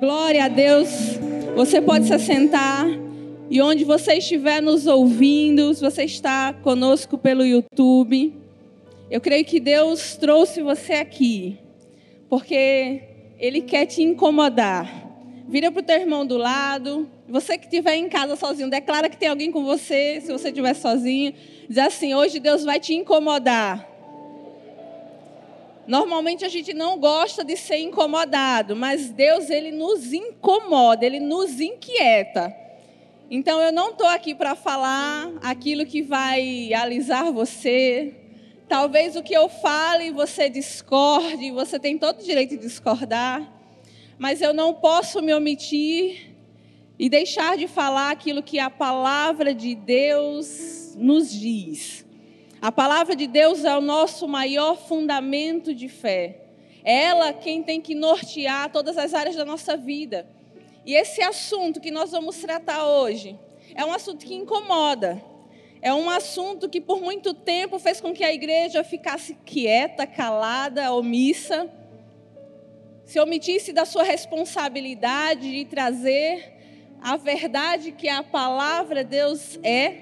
Glória a Deus. Você pode se assentar e onde você estiver nos ouvindo, se você está conosco pelo YouTube, eu creio que Deus trouxe você aqui porque Ele quer te incomodar. Vira para o teu irmão do lado. Você que estiver em casa sozinho, declara que tem alguém com você. Se você estiver sozinho, diz assim: hoje Deus vai te incomodar. Normalmente a gente não gosta de ser incomodado, mas Deus ele nos incomoda, ele nos inquieta. Então eu não estou aqui para falar aquilo que vai alisar você. Talvez o que eu fale você discorde, você tem todo o direito de discordar, mas eu não posso me omitir e deixar de falar aquilo que a palavra de Deus nos diz. A palavra de Deus é o nosso maior fundamento de fé. É ela quem tem que nortear todas as áreas da nossa vida. E esse assunto que nós vamos tratar hoje é um assunto que incomoda. É um assunto que por muito tempo fez com que a igreja ficasse quieta, calada, omissa, se omitisse da sua responsabilidade de trazer a verdade que a palavra de Deus é,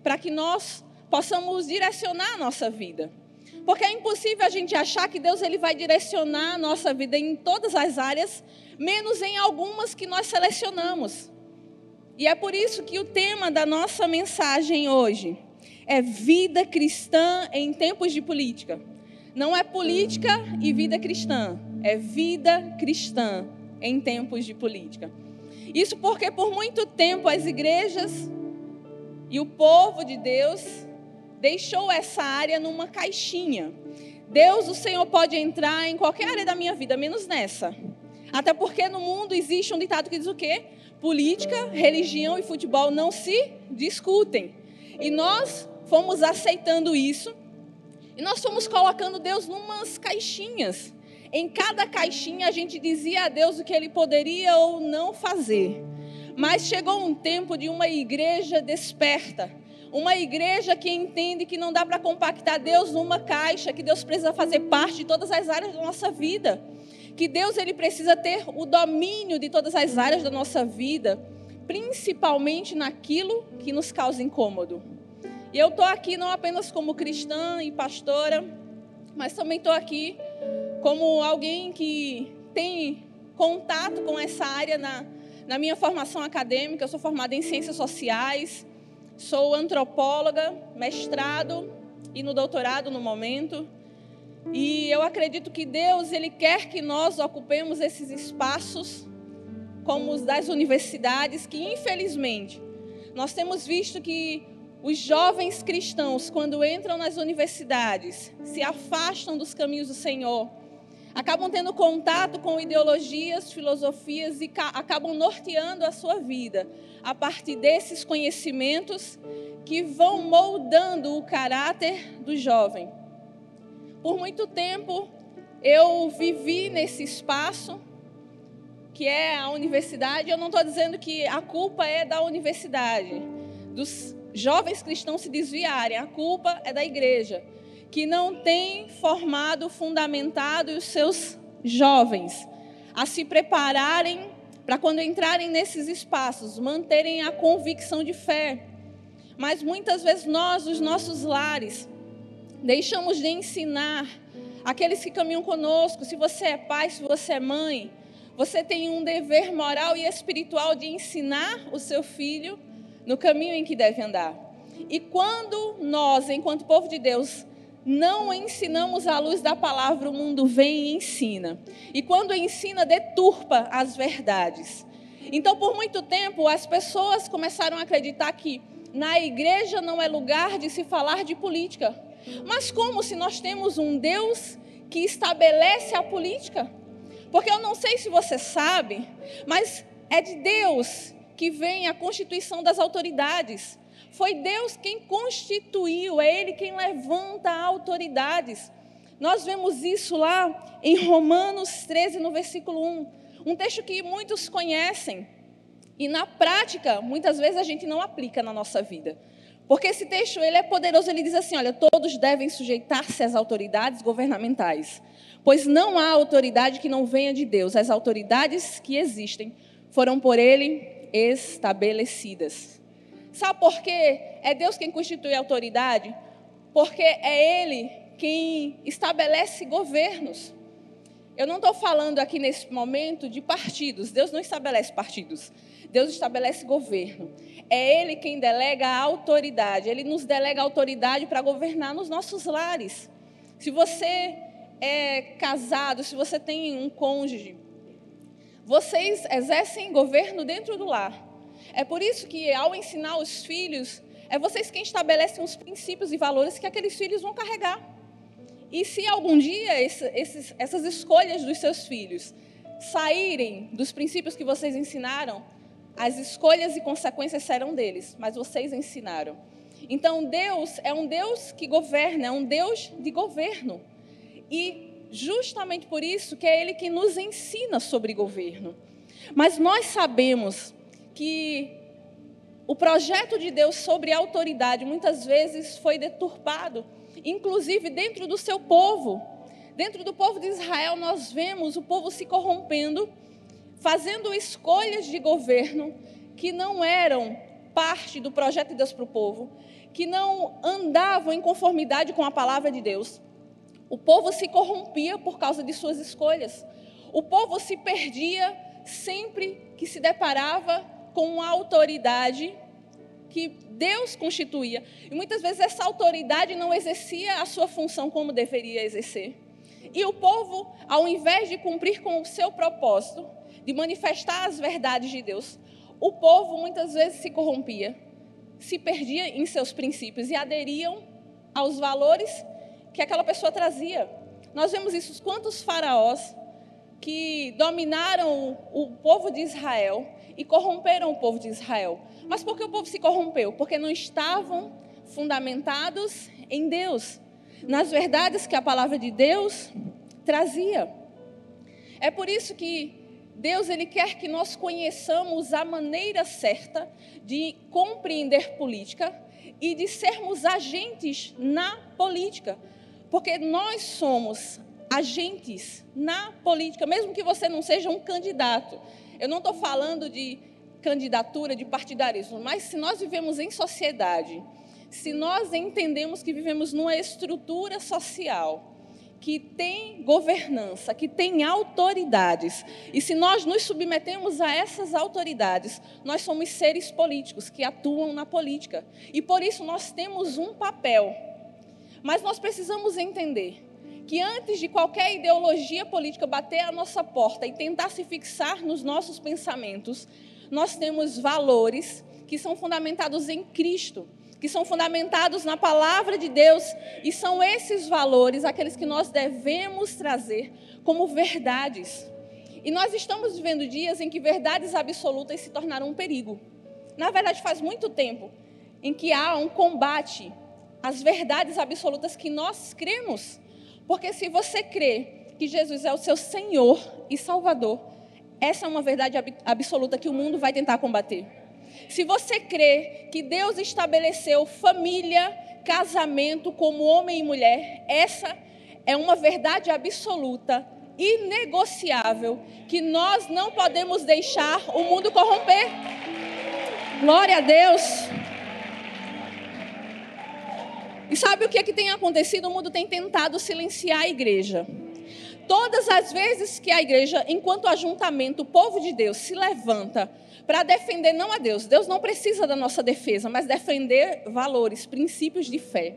para que nós possamos direcionar a nossa vida. Porque é impossível a gente achar que Deus ele vai direcionar a nossa vida em todas as áreas, menos em algumas que nós selecionamos. E é por isso que o tema da nossa mensagem hoje é vida cristã em tempos de política. Não é política e vida cristã, é vida cristã em tempos de política. Isso porque por muito tempo as igrejas e o povo de Deus deixou essa área numa caixinha. Deus, o Senhor, pode entrar em qualquer área da minha vida, menos nessa. Até porque no mundo existe um ditado que diz o quê? Política, religião e futebol não se discutem. E nós fomos aceitando isso e nós fomos colocando Deus numas caixinhas. Em cada caixinha a gente dizia a Deus o que ele poderia ou não fazer. Mas chegou um tempo de uma igreja desperta uma igreja que entende que não dá para compactar Deus numa caixa, que Deus precisa fazer parte de todas as áreas da nossa vida. Que Deus ele precisa ter o domínio de todas as áreas da nossa vida, principalmente naquilo que nos causa incômodo. E eu estou aqui não apenas como cristã e pastora, mas também estou aqui como alguém que tem contato com essa área na, na minha formação acadêmica. Eu sou formada em ciências sociais, Sou antropóloga, mestrado e no doutorado no momento. E eu acredito que Deus ele quer que nós ocupemos esses espaços como os das universidades, que infelizmente nós temos visto que os jovens cristãos, quando entram nas universidades, se afastam dos caminhos do Senhor, acabam tendo contato com ideologias, filosofias e acabam norteando a sua vida a partir desses conhecimentos que vão moldando o caráter do jovem. Por muito tempo eu vivi nesse espaço que é a universidade. Eu não estou dizendo que a culpa é da universidade, dos jovens cristãos se desviarem. A culpa é da igreja, que não tem formado, fundamentado os seus jovens a se prepararem para quando entrarem nesses espaços, manterem a convicção de fé. Mas muitas vezes nós, os nossos lares, deixamos de ensinar aqueles que caminham conosco. Se você é pai, se você é mãe, você tem um dever moral e espiritual de ensinar o seu filho no caminho em que deve andar. E quando nós, enquanto povo de Deus, não ensinamos à luz da palavra, o mundo vem e ensina. E quando ensina, deturpa as verdades. Então, por muito tempo, as pessoas começaram a acreditar que na igreja não é lugar de se falar de política. Mas como se nós temos um Deus que estabelece a política? Porque eu não sei se você sabe, mas é de Deus que vem a constituição das autoridades. Foi Deus quem constituiu, é Ele quem levanta autoridades. Nós vemos isso lá em Romanos 13, no versículo 1. Um texto que muitos conhecem. E na prática, muitas vezes a gente não aplica na nossa vida. Porque esse texto ele é poderoso, ele diz assim, olha, todos devem sujeitar-se às autoridades governamentais, pois não há autoridade que não venha de Deus. As autoridades que existem foram por ele estabelecidas. Sabe por quê? É Deus quem constitui a autoridade? Porque é ele quem estabelece governos. Eu não estou falando aqui nesse momento de partidos. Deus não estabelece partidos. Deus estabelece governo. É Ele quem delega a autoridade. Ele nos delega a autoridade para governar nos nossos lares. Se você é casado, se você tem um cônjuge, vocês exercem governo dentro do lar. É por isso que, ao ensinar os filhos, é vocês quem estabelecem os princípios e valores que aqueles filhos vão carregar. E se algum dia esse, esses, essas escolhas dos seus filhos saírem dos princípios que vocês ensinaram, as escolhas e consequências serão deles, mas vocês ensinaram. Então Deus é um Deus que governa, é um Deus de governo. E justamente por isso que é Ele que nos ensina sobre governo. Mas nós sabemos que o projeto de Deus sobre a autoridade muitas vezes foi deturpado inclusive dentro do seu povo. Dentro do povo de Israel, nós vemos o povo se corrompendo, fazendo escolhas de governo que não eram parte do projeto de Deus para o povo, que não andavam em conformidade com a palavra de Deus. O povo se corrompia por causa de suas escolhas. O povo se perdia sempre que se deparava com uma autoridade que Deus constituía. E muitas vezes essa autoridade não exercia a sua função como deveria exercer. E o povo, ao invés de cumprir com o seu propósito, de manifestar as verdades de Deus, o povo muitas vezes se corrompia, se perdia em seus princípios e aderiam aos valores que aquela pessoa trazia. Nós vemos isso, quantos faraós que dominaram o povo de Israel e corromperam o povo de Israel. Mas por que o povo se corrompeu? Porque não estavam fundamentados em Deus, nas verdades que a palavra de Deus trazia. É por isso que Deus ele quer que nós conheçamos a maneira certa de compreender política e de sermos agentes na política, porque nós somos agentes na política, mesmo que você não seja um candidato. Eu não estou falando de candidatura, de partidarismo, mas se nós vivemos em sociedade, se nós entendemos que vivemos numa estrutura social que tem governança, que tem autoridades, e se nós nos submetemos a essas autoridades, nós somos seres políticos que atuam na política. E por isso nós temos um papel. Mas nós precisamos entender que antes de qualquer ideologia política bater a nossa porta e tentar se fixar nos nossos pensamentos, nós temos valores que são fundamentados em Cristo, que são fundamentados na palavra de Deus, e são esses valores aqueles que nós devemos trazer como verdades. E nós estamos vivendo dias em que verdades absolutas se tornaram um perigo. Na verdade, faz muito tempo em que há um combate às verdades absolutas que nós cremos. Porque se você crê que Jesus é o seu Senhor e Salvador, essa é uma verdade absoluta que o mundo vai tentar combater. Se você crê que Deus estabeleceu família, casamento como homem e mulher, essa é uma verdade absoluta, inegociável, que nós não podemos deixar o mundo corromper. Glória a Deus. E sabe o que, é que tem acontecido? O mundo tem tentado silenciar a igreja. Todas as vezes que a igreja, enquanto ajuntamento, o povo de Deus, se levanta para defender não a Deus, Deus não precisa da nossa defesa, mas defender valores, princípios de fé.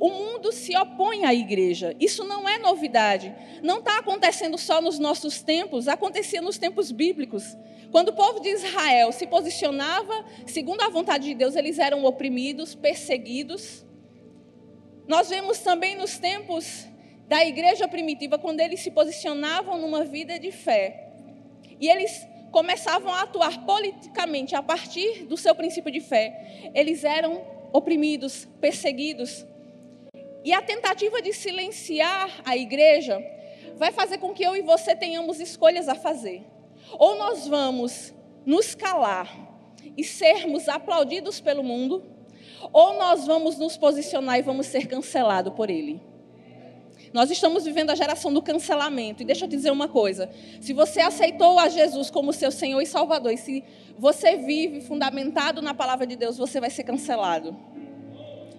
O mundo se opõe à igreja. Isso não é novidade. Não está acontecendo só nos nossos tempos, acontecia nos tempos bíblicos. Quando o povo de Israel se posicionava segundo a vontade de Deus, eles eram oprimidos, perseguidos. Nós vemos também nos tempos da igreja primitiva, quando eles se posicionavam numa vida de fé, e eles começavam a atuar politicamente a partir do seu princípio de fé, eles eram oprimidos, perseguidos. E a tentativa de silenciar a igreja vai fazer com que eu e você tenhamos escolhas a fazer. Ou nós vamos nos calar e sermos aplaudidos pelo mundo, ou nós vamos nos posicionar e vamos ser cancelados por ele. Nós estamos vivendo a geração do cancelamento. E deixa eu te dizer uma coisa: se você aceitou a Jesus como seu Senhor e Salvador, e se você vive fundamentado na palavra de Deus, você vai ser cancelado.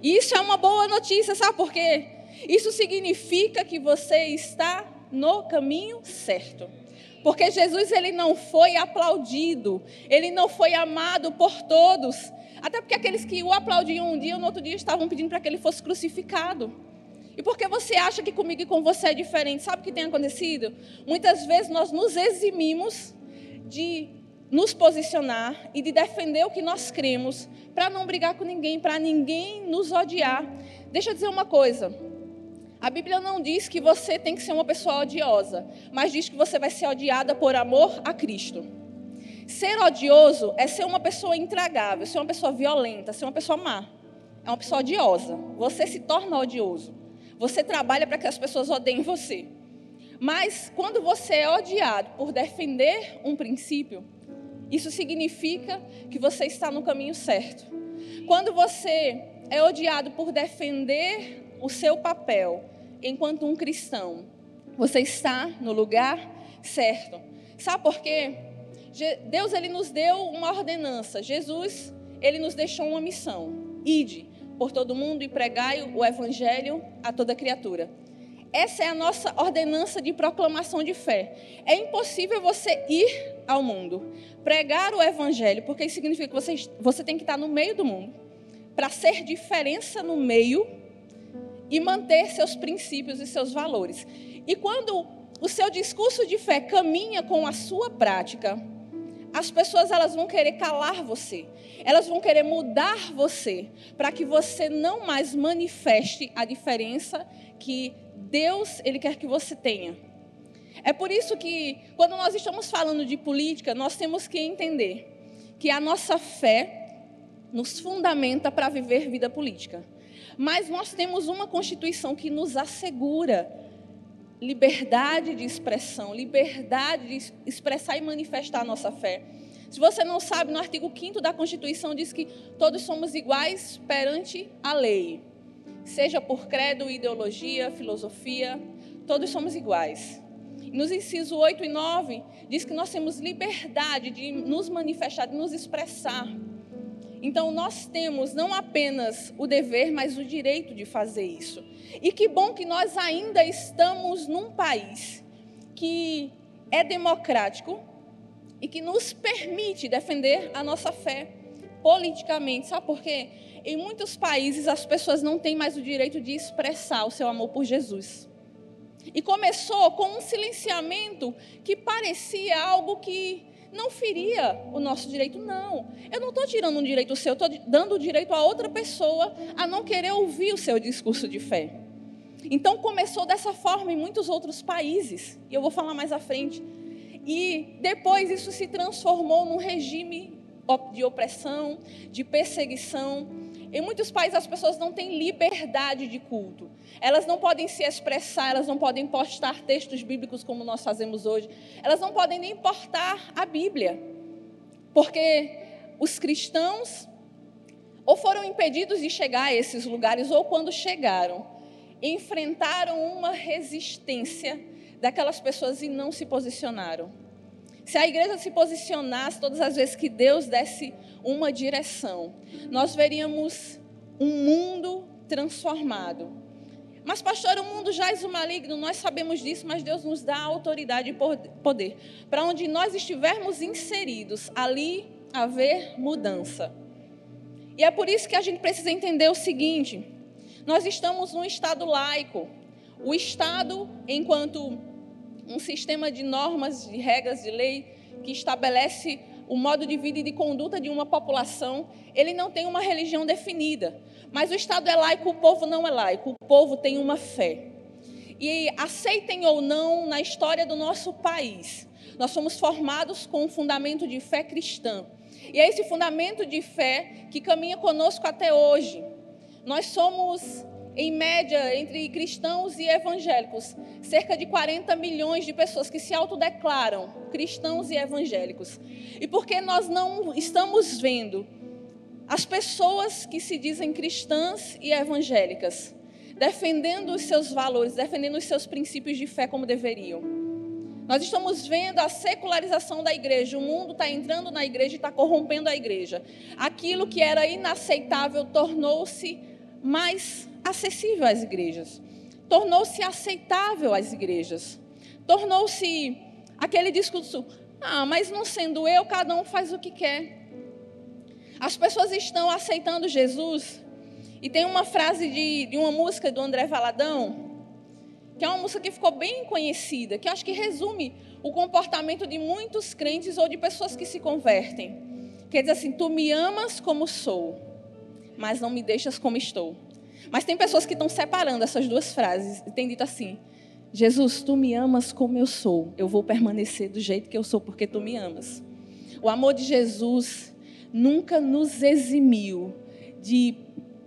E isso é uma boa notícia, sabe por quê? Isso significa que você está no caminho certo. Porque Jesus ele não foi aplaudido, ele não foi amado por todos. Até porque aqueles que o aplaudiam um dia, no outro dia estavam pedindo para que ele fosse crucificado. E porque você acha que comigo e com você é diferente? Sabe o que tem acontecido? Muitas vezes nós nos eximimos de nos posicionar e de defender o que nós cremos, para não brigar com ninguém, para ninguém nos odiar. Deixa eu dizer uma coisa. A Bíblia não diz que você tem que ser uma pessoa odiosa, mas diz que você vai ser odiada por amor a Cristo. Ser odioso é ser uma pessoa intragável, ser uma pessoa violenta, ser uma pessoa má. É uma pessoa odiosa. Você se torna odioso. Você trabalha para que as pessoas odeiem você. Mas quando você é odiado por defender um princípio, isso significa que você está no caminho certo. Quando você é odiado por defender o seu papel enquanto um cristão, você está no lugar certo. Sabe por quê? Deus ele nos deu uma ordenança. Jesus, ele nos deixou uma missão. Ide por todo mundo e pregai o evangelho a toda criatura. Essa é a nossa ordenança de proclamação de fé. É impossível você ir ao mundo, pregar o evangelho, porque isso significa que você, você tem que estar no meio do mundo, para ser diferença no meio e manter seus princípios e seus valores. E quando o seu discurso de fé caminha com a sua prática, as pessoas elas vão querer calar você. Elas vão querer mudar você para que você não mais manifeste a diferença que Deus ele quer que você tenha. É por isso que quando nós estamos falando de política, nós temos que entender que a nossa fé nos fundamenta para viver vida política. Mas nós temos uma Constituição que nos assegura liberdade de expressão, liberdade de expressar e manifestar a nossa fé. Se você não sabe, no artigo 5 da Constituição diz que todos somos iguais perante a lei. Seja por credo, ideologia, filosofia, todos somos iguais. Nos incisos 8 e 9, diz que nós temos liberdade de nos manifestar, de nos expressar. Então, nós temos não apenas o dever, mas o direito de fazer isso. E que bom que nós ainda estamos num país que é democrático e que nos permite defender a nossa fé politicamente. Sabe por quê? Em muitos países as pessoas não têm mais o direito de expressar o seu amor por Jesus. E começou com um silenciamento que parecia algo que não feria o nosso direito, não. Eu não estou tirando um direito seu, estou dando o direito a outra pessoa a não querer ouvir o seu discurso de fé. Então começou dessa forma em muitos outros países, e eu vou falar mais à frente. E depois isso se transformou num regime de opressão, de perseguição. Em muitos países as pessoas não têm liberdade de culto. Elas não podem se expressar, elas não podem postar textos bíblicos como nós fazemos hoje. Elas não podem nem portar a Bíblia. Porque os cristãos ou foram impedidos de chegar a esses lugares, ou quando chegaram, enfrentaram uma resistência daquelas pessoas e não se posicionaram. Se a igreja se posicionasse todas as vezes que Deus desse uma direção, nós veríamos um mundo transformado. Mas, pastor, o mundo jaz o maligno, nós sabemos disso, mas Deus nos dá autoridade e poder. Para onde nós estivermos inseridos, ali haver mudança. E é por isso que a gente precisa entender o seguinte: nós estamos num Estado laico. O Estado, enquanto um sistema de normas, de regras, de lei que estabelece o modo de vida e de conduta de uma população, ele não tem uma religião definida. Mas o Estado é laico, o povo não é laico. O povo tem uma fé. E aceitem ou não, na história do nosso país, nós somos formados com um fundamento de fé cristã. E é esse fundamento de fé que caminha conosco até hoje. Nós somos, em média, entre cristãos e evangélicos, cerca de 40 milhões de pessoas que se autodeclaram cristãos e evangélicos. E porque nós não estamos vendo as pessoas que se dizem cristãs e evangélicas, defendendo os seus valores, defendendo os seus princípios de fé como deveriam. Nós estamos vendo a secularização da igreja. O mundo está entrando na igreja e está corrompendo a igreja. Aquilo que era inaceitável tornou-se mais acessível às igrejas. Tornou-se aceitável às igrejas. Tornou-se aquele discurso: ah, mas não sendo eu, cada um faz o que quer. As pessoas estão aceitando Jesus. E tem uma frase de, de uma música do André Valadão, que é uma música que ficou bem conhecida, que acho que resume o comportamento de muitos crentes ou de pessoas que se convertem. Que diz assim: Tu me amas como sou, mas não me deixas como estou. Mas tem pessoas que estão separando essas duas frases e têm dito assim: Jesus, tu me amas como eu sou, eu vou permanecer do jeito que eu sou porque tu me amas. O amor de Jesus nunca nos eximiu de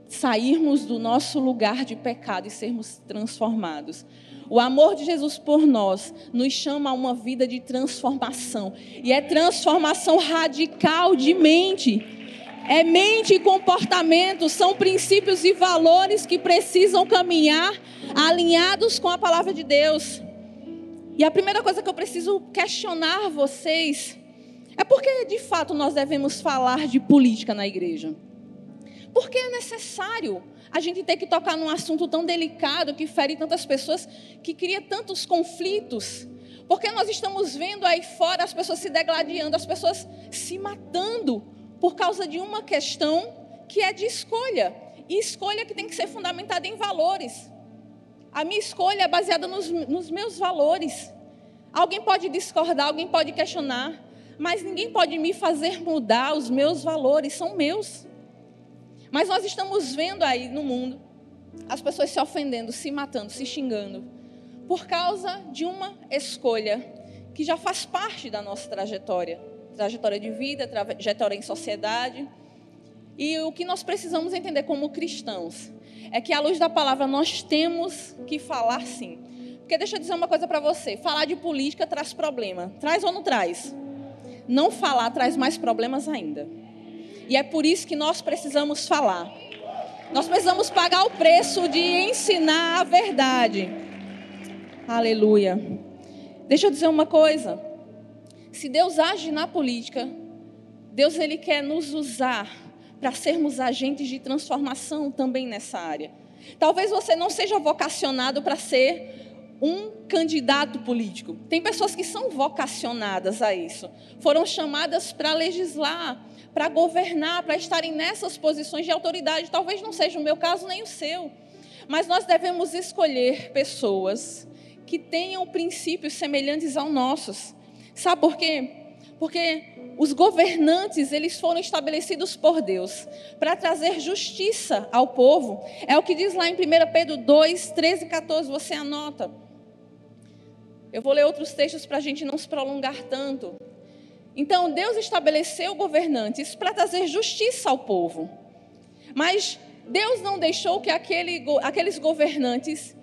sairmos do nosso lugar de pecado e sermos transformados. O amor de Jesus por nós nos chama a uma vida de transformação. E é transformação radical de mente. É mente e comportamento, são princípios e valores que precisam caminhar alinhados com a palavra de Deus. E a primeira coisa que eu preciso questionar vocês é porque, de fato, nós devemos falar de política na igreja. Porque é necessário a gente ter que tocar num assunto tão delicado que fere tantas pessoas, que cria tantos conflitos. Porque nós estamos vendo aí fora as pessoas se degladiando, as pessoas se matando por causa de uma questão que é de escolha. E escolha que tem que ser fundamentada em valores. A minha escolha é baseada nos, nos meus valores. Alguém pode discordar, alguém pode questionar, mas ninguém pode me fazer mudar os meus valores, são meus. Mas nós estamos vendo aí no mundo as pessoas se ofendendo, se matando, se xingando, por causa de uma escolha que já faz parte da nossa trajetória trajetória de vida, trajetória em sociedade. E o que nós precisamos entender como cristãos é que, à luz da palavra, nós temos que falar sim. Porque deixa eu dizer uma coisa para você: falar de política traz problema. Traz ou não traz? não falar traz mais problemas ainda. E é por isso que nós precisamos falar. Nós precisamos pagar o preço de ensinar a verdade. Aleluia. Deixa eu dizer uma coisa. Se Deus age na política, Deus ele quer nos usar para sermos agentes de transformação também nessa área. Talvez você não seja vocacionado para ser um candidato político. Tem pessoas que são vocacionadas a isso. Foram chamadas para legislar, para governar, para estarem nessas posições de autoridade. Talvez não seja o meu caso nem o seu. Mas nós devemos escolher pessoas que tenham princípios semelhantes aos nossos. Sabe por quê? Porque os governantes, eles foram estabelecidos por Deus para trazer justiça ao povo. É o que diz lá em 1 Pedro 2, 13 e 14, você anota. Eu vou ler outros textos para a gente não se prolongar tanto. Então, Deus estabeleceu governantes para trazer justiça ao povo. Mas Deus não deixou que aquele, aqueles governantes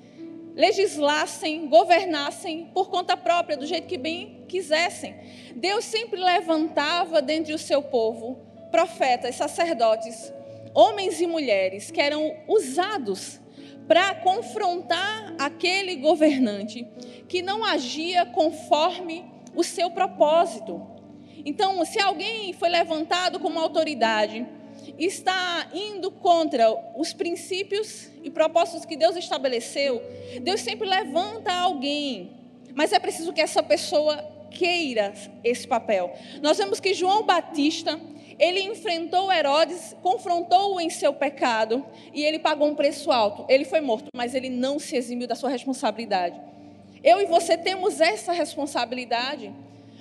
legislassem, governassem por conta própria, do jeito que bem quisessem. Deus sempre levantava dentre o seu povo profetas, sacerdotes, homens e mulheres que eram usados para confrontar aquele governante que não agia conforme o seu propósito. Então, se alguém foi levantado como autoridade, está indo contra os princípios e propósitos que Deus estabeleceu, Deus sempre levanta alguém, mas é preciso que essa pessoa queira esse papel. Nós vemos que João Batista, ele enfrentou Herodes, confrontou-o em seu pecado e ele pagou um preço alto. Ele foi morto, mas ele não se eximiu da sua responsabilidade. Eu e você temos essa responsabilidade,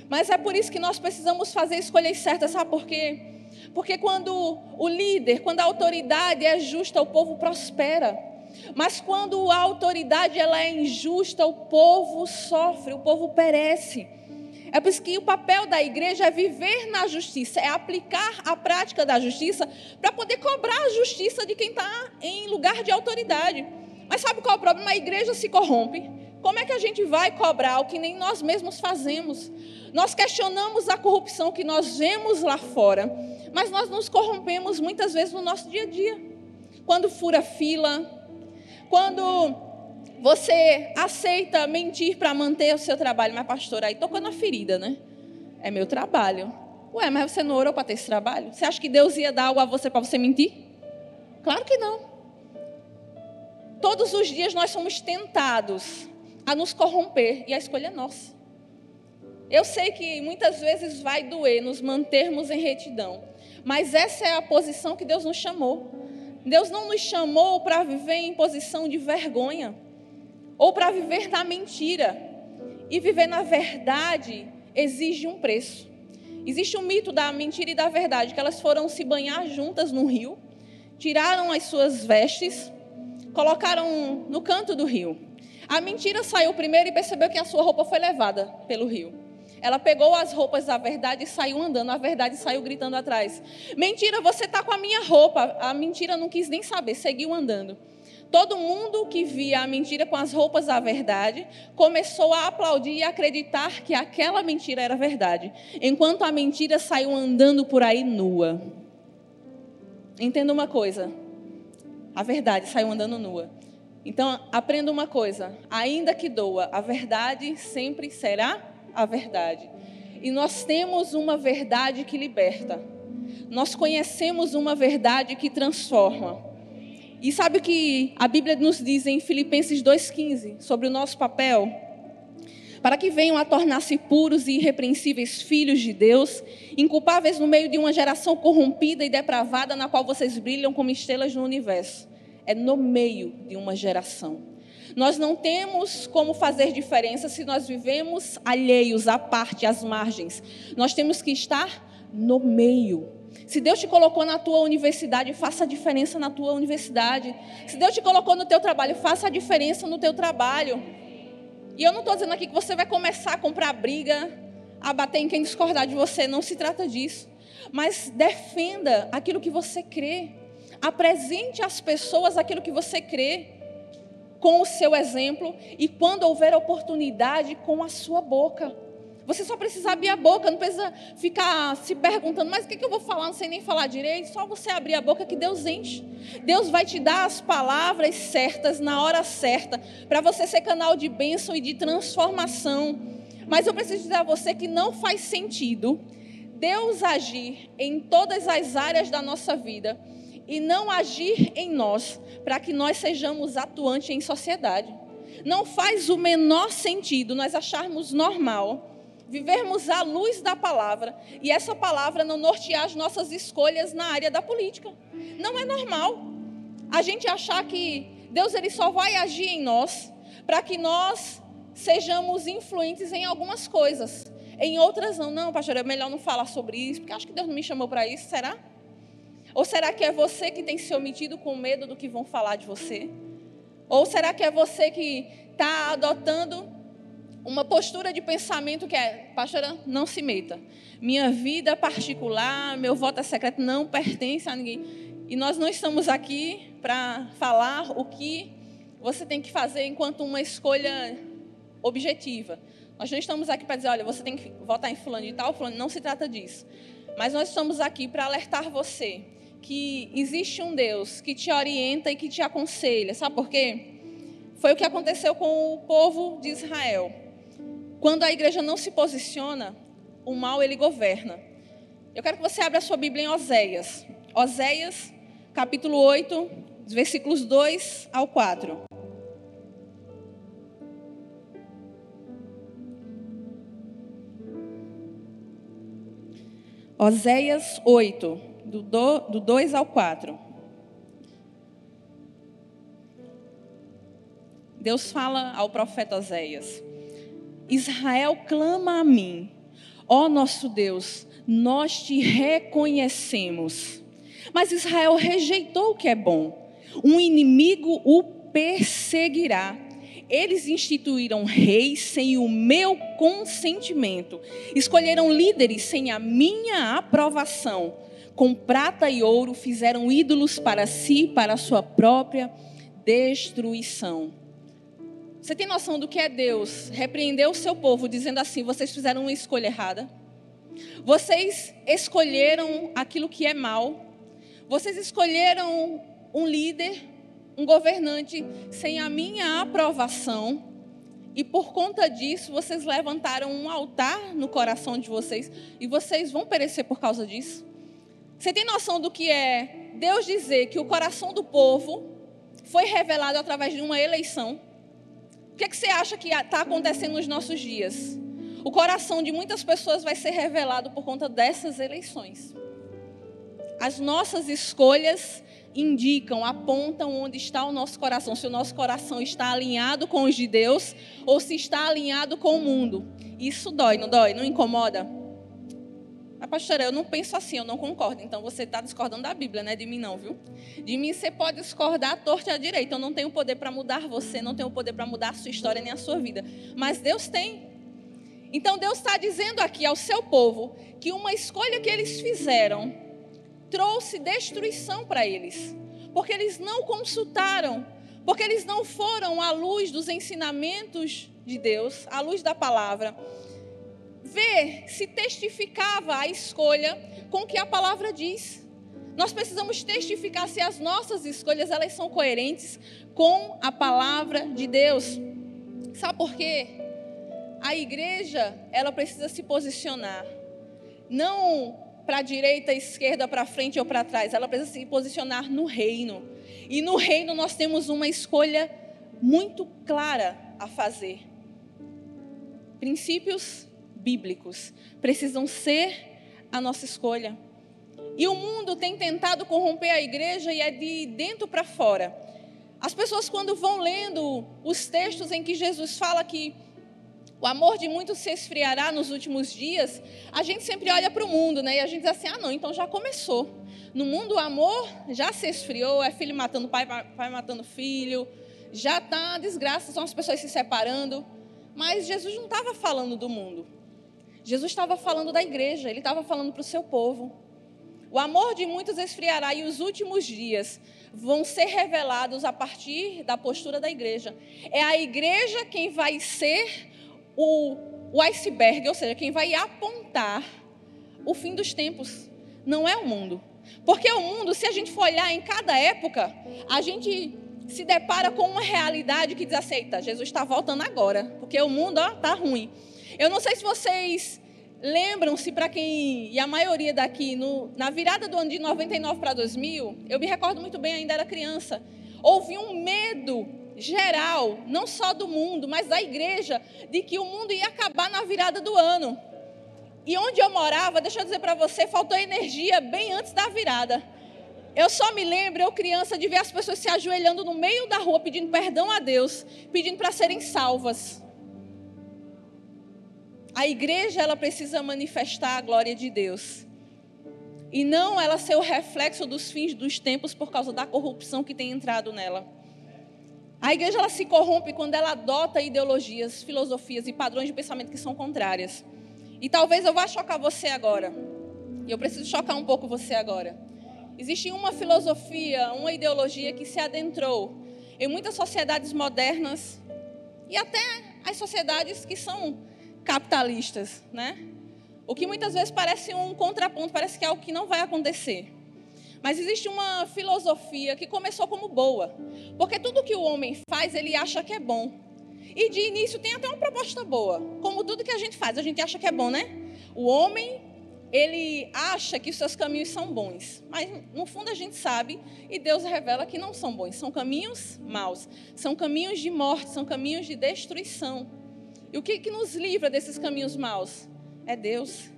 mas é por isso que nós precisamos fazer escolhas certas, sabe por quê? Porque quando o líder, quando a autoridade é justa, o povo prospera. Mas quando a autoridade ela é injusta, o povo sofre, o povo perece. É por isso que o papel da igreja é viver na justiça, é aplicar a prática da justiça para poder cobrar a justiça de quem está em lugar de autoridade. Mas sabe qual é o problema? A igreja se corrompe. Como é que a gente vai cobrar o que nem nós mesmos fazemos? Nós questionamos a corrupção que nós vemos lá fora, Mas nós nos corrompemos muitas vezes no nosso dia a dia. Quando fura fila, quando você aceita mentir para manter o seu trabalho. Mas, pastor, aí tocou na ferida, né? É meu trabalho. Ué, mas você não orou para ter esse trabalho? Você acha que Deus ia dar algo a você para você mentir? Claro que não. Todos os dias nós somos tentados a nos corromper e a escolha é nossa. Eu sei que muitas vezes vai doer nos mantermos em retidão, mas essa é a posição que Deus nos chamou. Deus não nos chamou para viver em posição de vergonha ou para viver na mentira. E viver na verdade exige um preço. Existe um mito da mentira e da verdade, que elas foram se banhar juntas no rio, tiraram as suas vestes, colocaram no canto do rio. A mentira saiu primeiro e percebeu que a sua roupa foi levada pelo rio. Ela pegou as roupas da verdade e saiu andando. A verdade saiu gritando atrás. Mentira, você está com a minha roupa. A mentira não quis nem saber, seguiu andando. Todo mundo que via a mentira com as roupas da verdade começou a aplaudir e acreditar que aquela mentira era verdade, enquanto a mentira saiu andando por aí nua. Entenda uma coisa: a verdade saiu andando nua. Então, aprenda uma coisa: ainda que doa, a verdade sempre será a verdade. E nós temos uma verdade que liberta. Nós conhecemos uma verdade que transforma. E sabe o que a Bíblia nos diz em Filipenses 2,15 sobre o nosso papel? Para que venham a tornar-se puros e irrepreensíveis filhos de Deus, inculpáveis no meio de uma geração corrompida e depravada, na qual vocês brilham como estrelas no universo. É no meio de uma geração. Nós não temos como fazer diferença se nós vivemos alheios, à parte, às margens. Nós temos que estar no meio. Se Deus te colocou na tua universidade, faça a diferença na tua universidade. Se Deus te colocou no teu trabalho, faça a diferença no teu trabalho. E eu não estou dizendo aqui que você vai começar a comprar briga, a bater em quem discordar de você. Não se trata disso. Mas defenda aquilo que você crê. Apresente às pessoas aquilo que você crê com o seu exemplo e quando houver oportunidade com a sua boca. Você só precisa abrir a boca, não precisa ficar se perguntando, mas o que, eu vou falar? Não sei nem falar direito. Só você abrir a boca que Deus enche. Deus vai te dar as palavras certas, na hora certa, para você ser canal de bênção e de transformação. Mas eu preciso dizer a você que não faz sentido Deus agir em todas as áreas da nossa vida e não agir em nós para que nós sejamos atuantes em sociedade. Não faz o menor sentido nós acharmos normal vivermos à luz da palavra e essa palavra não nortear as nossas escolhas na área da política. Não é normal a gente achar que Deus ele só vai agir em nós para que nós sejamos influentes em algumas coisas. Em outras não, não, pastor, é melhor não falar sobre isso, porque acho que Deus não me chamou para isso, será? Ou será que é você que tem se omitido com medo do que vão falar de você? Ou será que é você que está adotando uma postura de pensamento que é, pastora, não se meta. Minha vida particular, meu voto é secreto, não pertence a ninguém. E nós não estamos aqui para falar o que você tem que fazer enquanto uma escolha objetiva. Nós não estamos aqui para dizer, olha, você tem que votar em fulano de tal, fulano. Não se trata disso. Mas nós estamos aqui para alertar você que existe um Deus que te orienta e que te aconselha. Sabe por quê? Foi o que aconteceu com o povo de Israel. Quando a igreja não se posiciona, o mal ele governa. Eu quero que você abra a sua Bíblia em Oséias. Oséias, capítulo 8, versículos 2 ao 4. Oséias 8, do, do, do 2 ao 4. Deus fala ao profeta Oséias: Israel clama a mim, ó nosso Deus, nós te reconhecemos. Mas Israel rejeitou o que é bom, um inimigo o perseguirá. Eles instituíram reis sem o meu consentimento, escolheram líderes sem a minha aprovação. Com prata e ouro fizeram ídolos para si, para a sua própria destruição. Você tem noção do que é Deus repreender o seu povo dizendo assim: vocês fizeram uma escolha errada? Vocês escolheram aquilo que é mal. Vocês escolheram um líder, um governante sem a minha aprovação. E por conta disso, vocês levantaram um altar no coração de vocês e vocês vão perecer por causa disso. Você tem noção do que é Deus dizer que o coração do povo foi revelado através de uma eleição? O que, é que você acha que está acontecendo nos nossos dias? O coração de muitas pessoas vai ser revelado por conta dessas eleições. As nossas escolhas indicam, apontam onde está o nosso coração. Se o nosso coração está alinhado com os de Deus ou se está alinhado com o mundo. Isso dói, não dói? Não incomoda? Mas, pastora, eu não penso assim, eu não concordo. Então você está discordando da Bíblia, né? De mim não, viu? De mim você pode discordar à torta e à direita. Eu não tenho poder para mudar você, não tenho poder para mudar a sua história nem a sua vida. Mas Deus tem. Então Deus está dizendo aqui ao seu povo que uma escolha que eles fizeram trouxe destruição para eles, porque eles não consultaram, porque eles não foram à luz dos ensinamentos de Deus, à luz da palavra, ver se testificava a escolha com que a palavra diz. Nós precisamos testificar se as nossas escolhas elas são coerentes com a palavra de Deus. Sabe por quê? A igreja, ela precisa se posicionar. Não para a direita, esquerda, para frente ou para trás. Ela precisa se posicionar no reino. E no reino nós temos uma escolha muito clara a fazer. Princípios bíblicos precisam ser a nossa escolha. E o mundo tem tentado corromper a igreja e é de dentro para fora. As pessoas, quando vão lendo os textos em que Jesus fala que o amor de muitos se esfriará nos últimos dias, a gente sempre olha para o mundo, né? E a gente diz assim: ah, não, então já começou. No mundo o amor já se esfriou, é filho matando pai, pai matando filho, já está desgraça, são as pessoas se separando. Mas Jesus não estava falando do mundo. Jesus estava falando da igreja, ele estava falando para o seu povo. O amor de muitos esfriará e os últimos dias vão ser revelados a partir da postura da igreja. É a igreja quem vai ser o, o iceberg, ou seja, quem vai apontar o fim dos tempos. Não é o mundo. Porque o mundo, se a gente for olhar em cada época, a gente se depara com uma realidade que desaceita. Jesus está voltando agora, porque o mundo está ruim. Eu não sei se vocês lembram-se, para quem, e a maioria daqui, no, na virada do ano de 99 para 2000, eu me recordo muito bem, ainda era criança, houve um medo geral, não só do mundo, mas da igreja, de que o mundo ia acabar na virada do ano. E onde eu morava, deixa eu dizer para você, faltou energia bem antes da virada. Eu só me lembro, eu criança, de ver as pessoas se ajoelhando no meio da rua, pedindo perdão a Deus, pedindo para serem salvas. A igreja, ela precisa manifestar a glória de Deus. E não ela ser o reflexo dos fins dos tempos por causa da corrupção que tem entrado nela. A igreja ela se corrompe quando ela adota ideologias, filosofias e padrões de pensamento que são contrárias. E talvez eu vá chocar você agora. E eu preciso chocar um pouco você agora. Existe uma filosofia, uma ideologia que se adentrou em muitas sociedades modernas e até as sociedades que são capitalistas, né? O que muitas vezes parece um contraponto, parece que é algo que não vai acontecer. Mas existe uma filosofia que começou como boa. Porque tudo que o homem faz, ele acha que é bom. E de início tem até uma proposta boa. Como tudo que a gente faz, a gente acha que é bom, né? O homem, ele acha que os seus caminhos são bons. Mas no fundo a gente sabe e Deus revela que não são bons. São caminhos maus. São caminhos de morte, são caminhos de destruição. E o que, que nos livra desses caminhos maus? É Deus.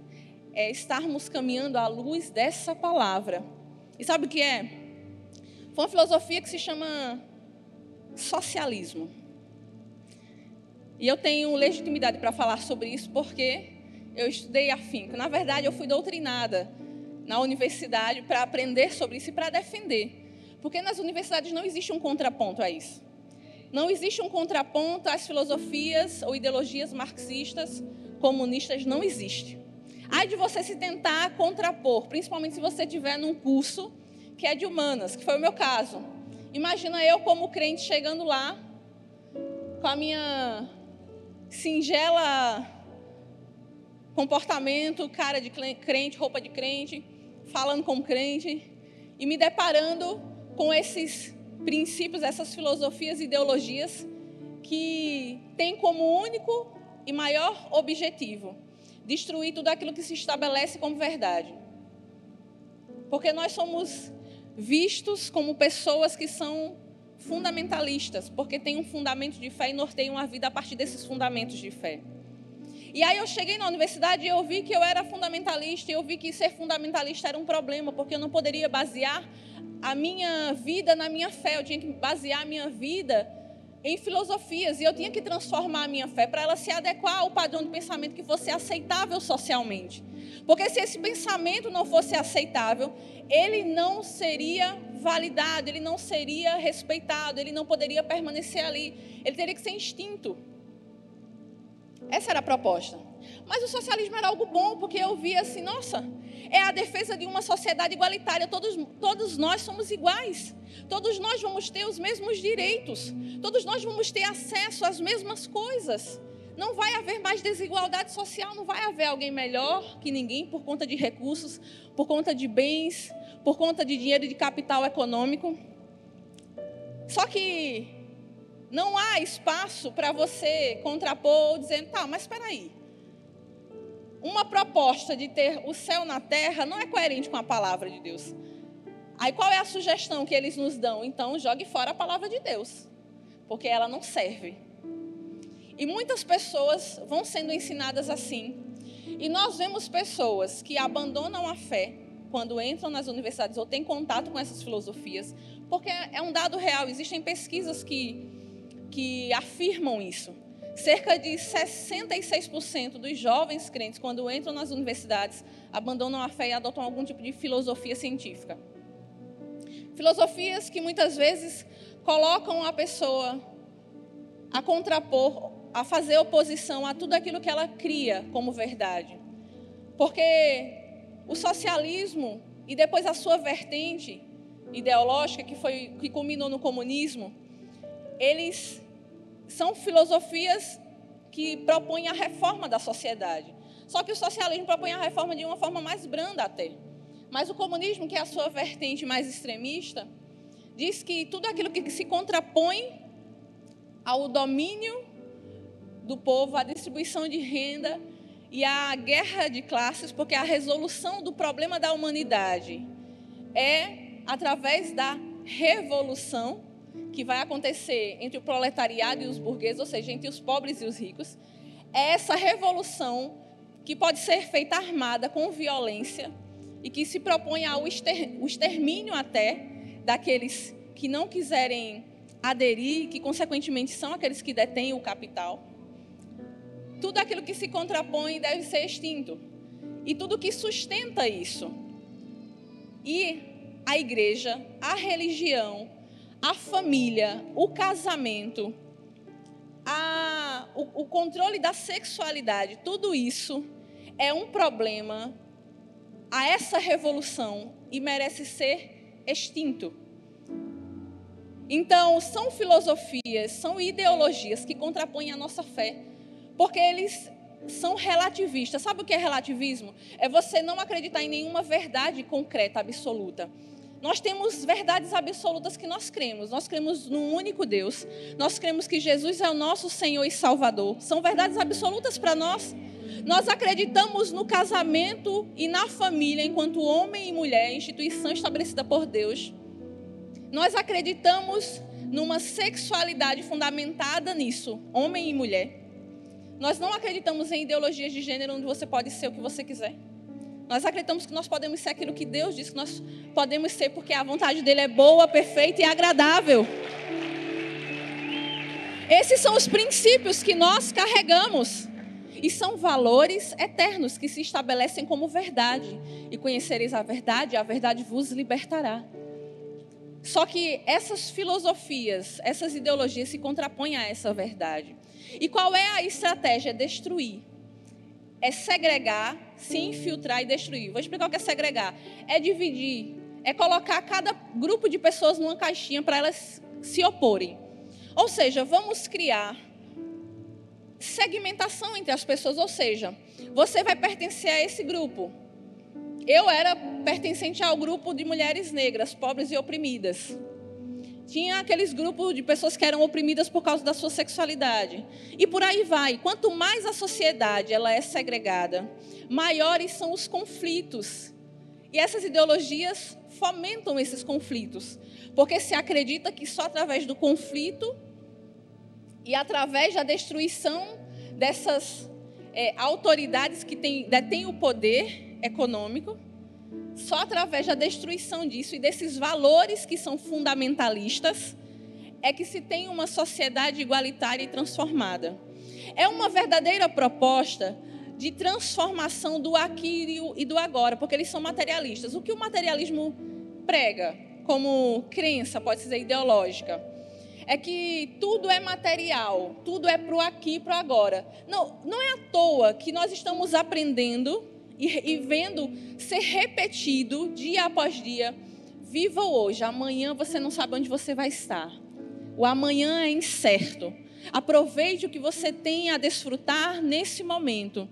É estarmos caminhando à luz dessa palavra. E sabe o que é? Foi uma filosofia que se chama socialismo. E eu tenho legitimidade para falar sobre isso porque eu estudei afinco. Na verdade, eu fui doutrinada na universidade para aprender sobre isso e para defender. Porque nas universidades não existe um contraponto a isso. Não existe um contraponto às filosofias ou ideologias marxistas, comunistas, não existe. Ai de você se tentar contrapor, principalmente se você estiver num curso que é de humanas, que foi o meu caso. Imagina eu como crente chegando lá com a minha singela comportamento, cara de crente, roupa de crente, falando como crente, e me deparando com esses princípios, essas filosofias e ideologias que têm como único e maior objetivo destruir tudo aquilo que se estabelece como verdade. Porque nós somos vistos como pessoas que são fundamentalistas, porque têm um fundamento de fé e norteiam a vida a partir desses fundamentos de fé. E aí eu cheguei na universidade e eu vi que eu era fundamentalista, e eu vi que ser fundamentalista era um problema, porque eu não poderia basear a minha vida na minha fé, eu tinha que basear a minha vida em filosofias, e eu tinha que transformar a minha fé para ela se adequar ao padrão de pensamento que fosse aceitável socialmente. Porque se esse pensamento não fosse aceitável, ele não seria validado, ele não seria respeitado, ele não poderia permanecer ali. Ele teria que ser instinto. Essa era a proposta. Mas o socialismo era algo bom, porque eu via assim, nossa, é a defesa de uma sociedade igualitária. Todos, todos nós somos iguais. Todos nós vamos ter os mesmos direitos. Todos nós vamos ter acesso às mesmas coisas. Não vai haver mais desigualdade social, não vai haver alguém melhor que ninguém por conta de recursos, por conta de bens, por conta de dinheiro e de capital econômico. Só que não há espaço para você contrapor dizendo, tá, mas espera aí. Uma proposta de ter o céu na terra não é coerente com a palavra de Deus. Aí qual é a sugestão que eles nos dão? Então jogue fora a palavra de Deus, porque ela não serve. E muitas pessoas vão sendo ensinadas assim. E nós vemos pessoas que abandonam a fé quando entram nas universidades ou têm contato com essas filosofias, porque é um dado real. Existem pesquisas que que afirmam isso. Cerca de 66% dos jovens crentes, quando entram nas universidades, abandonam a fé e adotam algum tipo de filosofia científica. Filosofias que muitas vezes colocam a pessoa a contrapor, a fazer oposição a tudo aquilo que ela cria como verdade. Porque o socialismo e depois a sua vertente ideológica que foi que culminou no comunismo, eles são filosofias que propõem a reforma da sociedade. Só que o socialismo propõe a reforma de uma forma mais branda até. Mas o comunismo, que é a sua vertente mais extremista, diz que tudo aquilo que se contrapõe ao domínio do povo, à distribuição de renda e à guerra de classes, porque a resolução do problema da humanidade é através da revolução que vai acontecer entre o proletariado e os burgueses, ou seja, entre os pobres e os ricos, é essa revolução que pode ser feita armada com violência e que se propõe ao extermínio até daqueles que não quiserem aderir, que consequentemente são aqueles que detêm o capital. Tudo aquilo que se contrapõe deve ser extinto. E tudo que sustenta isso. E a igreja, a religião, a família, o casamento, a, o, o controle da sexualidade, tudo isso é um problema a essa revolução e merece ser extinto. Então, são filosofias, são ideologias que contrapõem a nossa fé, porque eles são relativistas. Sabe o que é relativismo? É você não acreditar em nenhuma verdade concreta, absoluta. Nós temos verdades absolutas que nós cremos. Nós cremos num único Deus. Nós cremos que Jesus é o nosso Senhor e Salvador. São verdades absolutas para nós. Nós acreditamos no casamento e na família enquanto homem e mulher, instituição estabelecida por Deus. Nós acreditamos numa sexualidade fundamentada nisso, homem e mulher. Nós não acreditamos em ideologias de gênero onde você pode ser o que você quiser. Nós acreditamos que nós podemos ser aquilo que Deus diz que nós podemos ser, porque a vontade dele é boa, perfeita e agradável. Esses são os princípios que nós carregamos. E são valores eternos que se estabelecem como verdade. E conhecereis a verdade, a verdade vos libertará. Só que essas filosofias, essas ideologias se contrapõem a essa verdade. E qual é a estratégia? Destruir é segregar, se infiltrar e destruir. Vou explicar o que é segregar. É dividir, é colocar cada grupo de pessoas numa caixinha para elas se oporem. Ou seja, vamos criar segmentação entre as pessoas, ou seja, você vai pertencer a esse grupo. Eu era pertencente ao grupo de mulheres negras, pobres e oprimidas. Tinha aqueles grupos de pessoas que eram oprimidas por causa da sua sexualidade. E por aí vai. Quanto mais a sociedade ela é segregada, maiores são os conflitos. E essas ideologias fomentam esses conflitos, porque se acredita que só através do conflito e através da destruição dessas é, autoridades que têm, detêm o poder econômico, só através da destruição disso e desses valores que são fundamentalistas é que se tem uma sociedade igualitária e transformada. É uma verdadeira proposta de transformação do aqui e do agora, porque eles são materialistas. O que o materialismo prega como crença, pode ser ideológica, é que tudo é material, tudo é para o aqui e para o agora. Não, não é à toa que nós estamos aprendendo e, e vendo ser repetido dia após dia. Viva hoje, amanhã você não sabe onde você vai estar. O amanhã é incerto. Aproveite o que você tem a desfrutar nesse momento.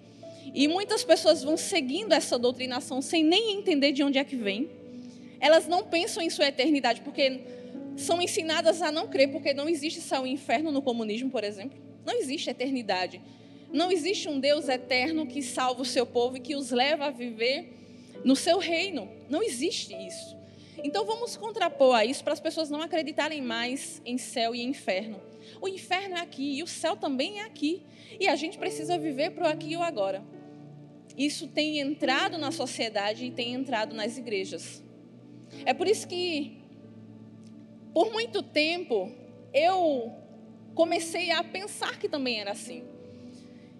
E muitas pessoas vão seguindo essa doutrinação sem nem entender de onde é que vem. Elas não pensam em sua eternidade, porque são ensinadas a não crer, porque não existe céu e inferno no comunismo, por exemplo. Não existe eternidade. Não existe um Deus eterno que salva o seu povo e que os leva a viver no seu reino. Não existe isso. Então vamos contrapor a isso para as pessoas não acreditarem mais em céu e inferno. O inferno é aqui e o céu também é aqui. E a gente precisa viver para o aqui e o agora. Isso tem entrado na sociedade e tem entrado nas igrejas. É por isso que por muito tempo, eu comecei a pensar que também era assim.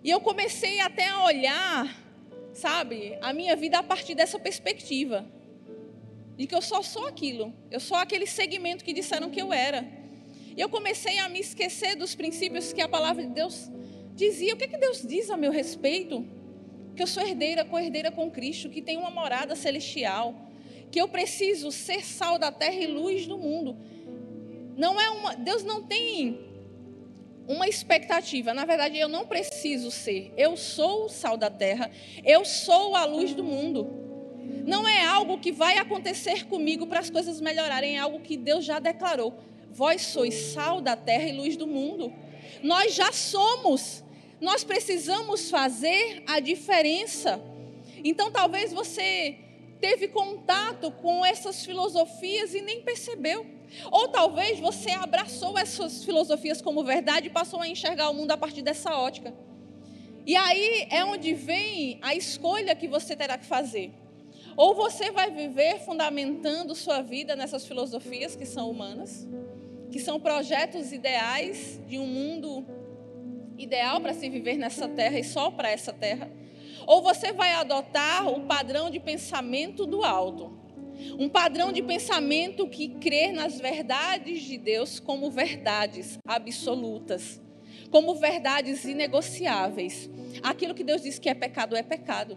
E eu comecei até a olhar, sabe, a minha vida a partir dessa perspectiva. De que eu só sou aquilo. Eu sou aquele segmento que disseram que eu era. E eu comecei a me esquecer dos princípios que a palavra de Deus dizia. O que, é que Deus diz a meu respeito? Que eu sou herdeira, co-herdeira com Cristo, que tenho uma morada celestial, que eu preciso ser sal da terra e luz do mundo. Não é uma, Deus não tem uma expectativa. Na verdade, eu não preciso ser. Eu sou o sal da terra. Eu sou a luz do mundo. Não é algo que vai acontecer comigo para as coisas melhorarem, é algo que Deus já declarou. Vós sois sal da terra e luz do mundo. Nós já somos. Nós precisamos fazer a diferença. Então, talvez você teve contato com essas filosofias e nem percebeu. Ou talvez você abraçou essas filosofias como verdade e passou a enxergar o mundo a partir dessa ótica. E aí é onde vem a escolha que você terá que fazer. Ou você vai viver fundamentando sua vida nessas filosofias que são humanas, que são projetos ideais de um mundo ideal para se viver nessa terra e só para essa terra. Ou você vai adotar o padrão de pensamento do alto, um padrão de pensamento que crê nas verdades de Deus como verdades absolutas, como verdades inegociáveis. Aquilo que Deus diz que é pecado é pecado.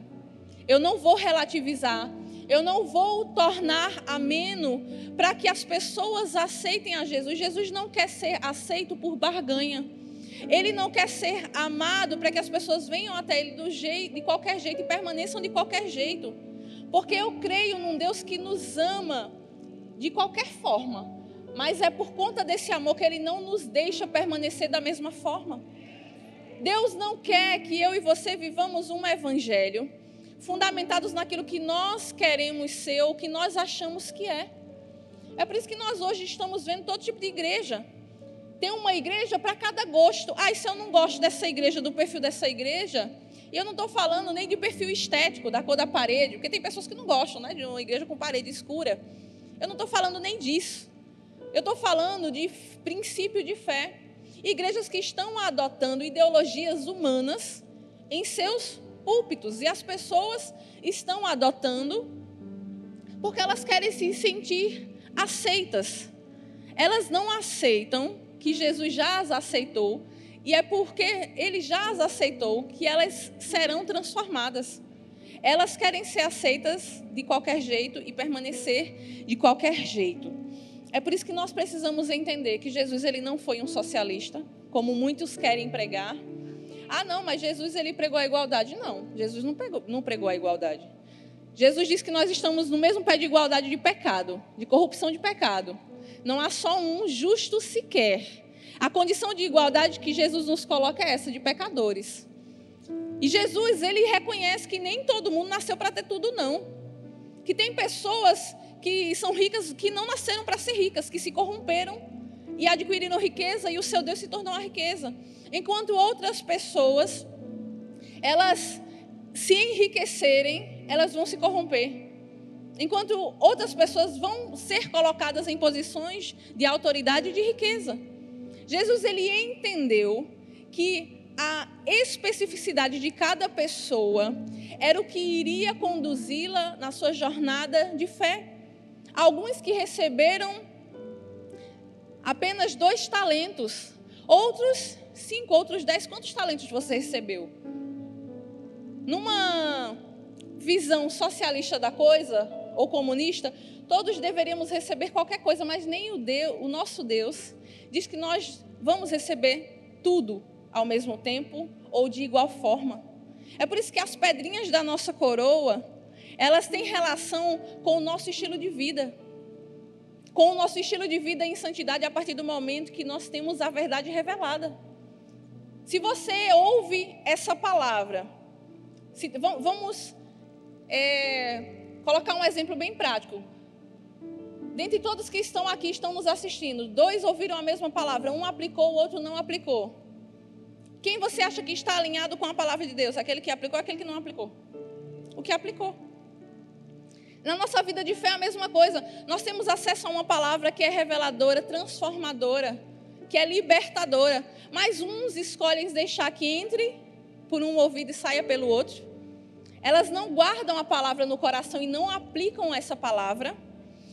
Eu não vou relativizar, eu não vou tornar ameno para que as pessoas aceitem a Jesus. Jesus não quer ser aceito por barganha. Ele não quer ser amado para que as pessoas venham até ele do jeito, de qualquer jeito e permaneçam de qualquer jeito. Porque eu creio num Deus que nos ama de qualquer forma, mas é por conta desse amor que Ele não nos deixa permanecer da mesma forma. Deus não quer que eu e você vivamos um evangelho fundamentados naquilo que nós queremos ser ou que nós achamos que é. É por isso que nós hoje estamos vendo todo tipo de igreja. Tem uma igreja para cada gosto. Ah, e se eu não gosto dessa igreja, do perfil dessa igreja, e eu não estou falando nem de perfil estético, da cor da parede, porque tem pessoas que não gostam né, de uma igreja com parede escura. Eu não estou falando nem disso. Eu estou falando de princípio de fé. Igrejas que estão adotando ideologias humanas em seus púlpitos. E as pessoas estão adotando porque elas querem se sentir aceitas. Elas não aceitam que Jesus já as aceitou e é porque ele já as aceitou que elas serão transformadas. Elas querem ser aceitas de qualquer jeito e permanecer de qualquer jeito. É por isso que nós precisamos entender que Jesus ele não foi um socialista, como muitos querem pregar. ah, não, mas Jesus ele pregou a igualdade. Não, Jesus não pregou, não pregou a igualdade. Jesus disse que nós estamos no mesmo pé de igualdade de pecado, de corrupção de pecado. Não há só um justo sequer. A condição de igualdade que Jesus nos coloca é essa, de pecadores. E Jesus, ele reconhece que nem todo mundo nasceu para ter tudo, não. Que tem pessoas que são ricas que não nasceram para ser ricas, que se corromperam e adquiriram riqueza e o seu Deus se tornou a riqueza. Enquanto outras pessoas, elas se enriquecerem, elas vão se corromper. Enquanto outras pessoas vão ser colocadas em posições de autoridade e de riqueza. Jesus ele entendeu que a especificidade de cada pessoa era o que iria conduzi-la na sua jornada de fé. Alguns que receberam apenas dois talentos, outros cinco, outros dez. Quantos talentos você recebeu? Numa visão socialista da coisa, ou comunista, todos deveríamos receber qualquer coisa, mas nem o, Deus, o nosso Deus diz que nós vamos receber tudo ao mesmo tempo ou de igual forma. É por isso que as pedrinhas da nossa coroa, elas têm relação com o nosso estilo de vida. Com o nosso estilo de vida em santidade a partir do momento que nós temos a verdade revelada. Se você ouve essa palavra, se, vamos é, colocar um exemplo bem prático. Dentre todos que estão aqui, estão nos assistindo, dois ouviram a mesma palavra, um aplicou, o outro não aplicou. Quem você acha que está alinhado com a palavra de Deus? Aquele que aplicou ou aquele que não aplicou? O que aplicou. Na nossa vida de fé é a mesma coisa. Nós temos acesso a uma palavra que é reveladora, transformadora, que é libertadora. Mas uns escolhem deixar que entre por um ouvido e saia pelo outro. Elas não guardam a palavra no coração e não aplicam essa palavra.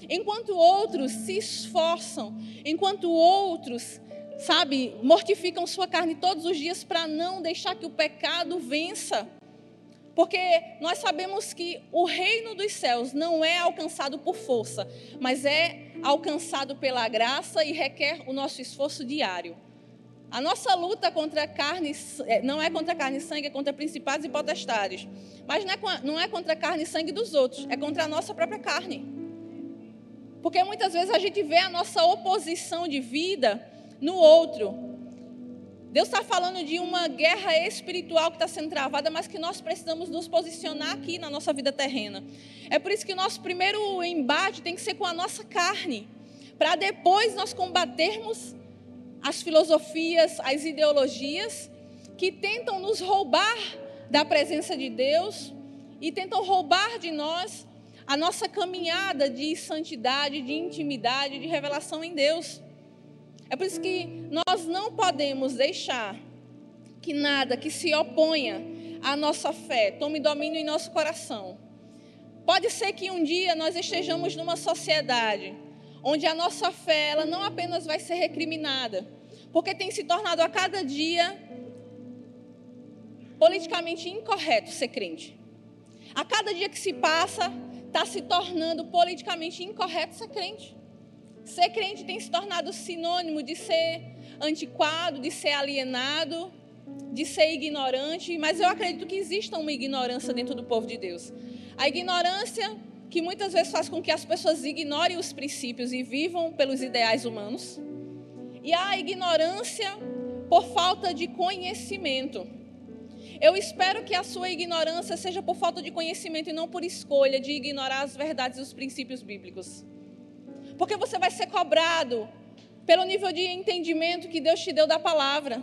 Enquanto outros se esforçam, enquanto outros sabe, mortificam sua carne todos os dias para não deixar que o pecado vença. Porque nós sabemos que o reino dos céus não é alcançado por força, mas é alcançado pela graça e requer o nosso esforço diário. A nossa luta contra carne é, não é contra carne e sangue, é contra principados e potestades. Mas não é, não é contra carne e sangue dos outros, é contra a nossa própria carne. Porque muitas vezes a gente vê a nossa oposição de vida no outro. Deus está falando de uma guerra espiritual que está sendo travada, mas que nós precisamos nos posicionar aqui na nossa vida terrena. É por isso que o nosso primeiro embate tem que ser com a nossa carne, para depois nós combatermos as filosofias, as ideologias que tentam nos roubar da presença de Deus e tentam roubar de nós a nossa caminhada de santidade, de intimidade, de revelação em Deus. É por isso que nós não podemos deixar que nada que se oponha à nossa fé tome domínio em nosso coração. Pode ser que um dia nós estejamos numa sociedade onde a nossa fé ela não apenas vai ser recriminada, porque tem se tornado a cada dia politicamente incorreto ser crente. A cada dia que se passa, está se tornando politicamente incorreto ser crente. Ser crente tem se tornado sinônimo de ser antiquado, de ser alienado, de ser ignorante, mas eu acredito que exista uma ignorância dentro do povo de Deus. A ignorância que muitas vezes faz com que as pessoas ignorem os princípios e vivam pelos ideais humanos. E a ignorância por falta de conhecimento. Eu espero que a sua ignorância seja por falta de conhecimento e não por escolha de ignorar as verdades e os princípios bíblicos. Porque você vai ser cobrado pelo nível de entendimento que Deus te deu da palavra.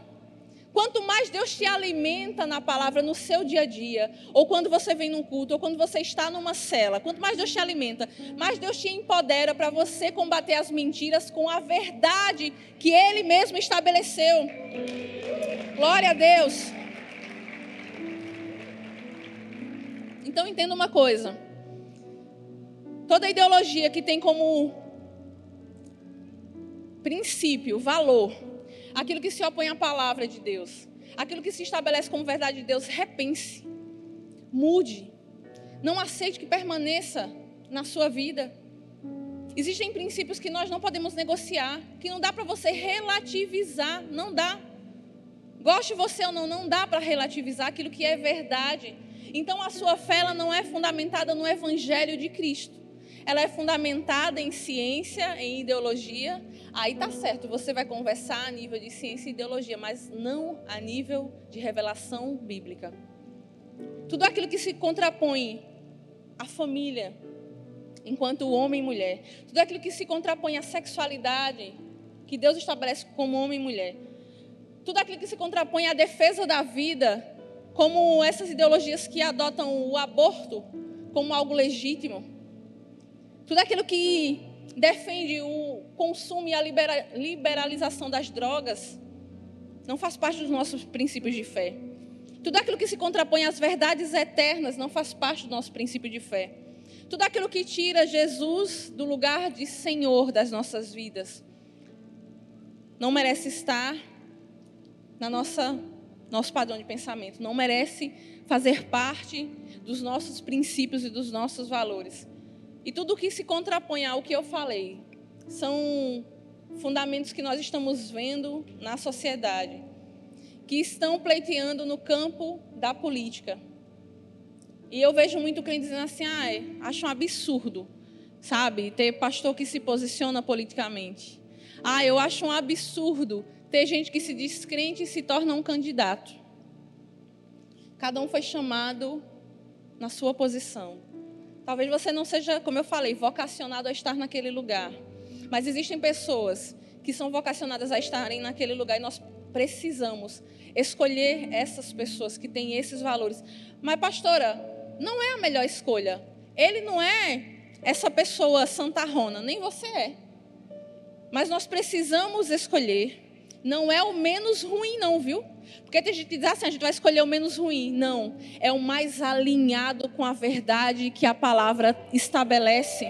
Quanto mais Deus te alimenta na palavra no seu dia a dia, ou quando você vem num culto, ou quando você está numa cela, quanto mais Deus te alimenta, mais Deus te empodera para você combater as mentiras com a verdade que Ele mesmo estabeleceu. Glória a Deus. Então entenda uma coisa: toda ideologia que tem como princípio, valor, aquilo que se opõe à palavra de Deus, aquilo que se estabelece como verdade de Deus, repense, mude, não aceite que permaneça na sua vida. Existem princípios que nós não podemos negociar, que não dá para você relativizar, não dá. Goste você ou não, não dá para relativizar aquilo que é verdade. Então a sua fé ela não é fundamentada no evangelho de Cristo. Ela é fundamentada em ciência, em ideologia. Aí tá certo, você vai conversar a nível de ciência e ideologia, mas não a nível de revelação bíblica. Tudo aquilo que se contrapõe à família, enquanto homem e mulher, tudo aquilo que se contrapõe à sexualidade, que Deus estabelece como homem e mulher, tudo aquilo que se contrapõe à defesa da vida, como essas ideologias que adotam o aborto como algo legítimo, tudo aquilo que defende o consumo e a liberalização das drogas, não faz parte dos nossos princípios de fé. Tudo aquilo que se contrapõe às verdades eternas não faz parte do nosso princípio de fé. Tudo aquilo que tira Jesus do lugar de Senhor das nossas vidas não merece estar na nossa nosso padrão de pensamento, não merece fazer parte dos nossos princípios e dos nossos valores. E tudo que se contrapõe ao que eu falei são fundamentos que nós estamos vendo na sociedade que estão pleiteando no campo da política. E eu vejo muito crente dizendo assim: ah, acho um absurdo, sabe, ter pastor que se posiciona politicamente. Ah, eu acho um absurdo ter gente que se diz crente e se torna um candidato. Cada um foi chamado na sua posição. Talvez você não seja, como eu falei, vocacionado a estar naquele lugar. Mas existem pessoas que são vocacionadas a estarem naquele lugar e nós precisamos escolher essas pessoas que têm esses valores. Mas, pastora, não é a melhor escolha. Ele não é essa pessoa santarrona, nem você é. Mas nós precisamos escolher. Não é o menos ruim, não, viu? Porque tem gente que diz assim, a gente vai escolher o menos ruim. Não, é o mais alinhado com a verdade que a palavra estabelece.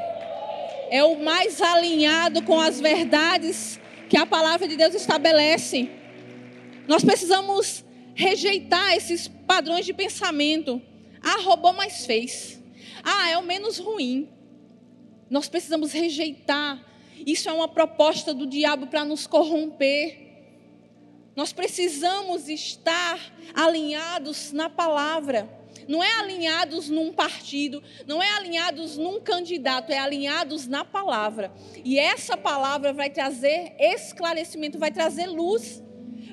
É o mais alinhado com as verdades que a palavra de Deus estabelece. Nós precisamos rejeitar esses padrões de pensamento. Ah, roubou, mas fez. Ah, é o menos ruim. Nós precisamos rejeitar. Isso é uma proposta do diabo para nos corromper. Nós precisamos estar alinhados na palavra. Não é alinhados num partido, não é alinhados num candidato, é alinhados na palavra. E essa palavra vai trazer esclarecimento, vai trazer luz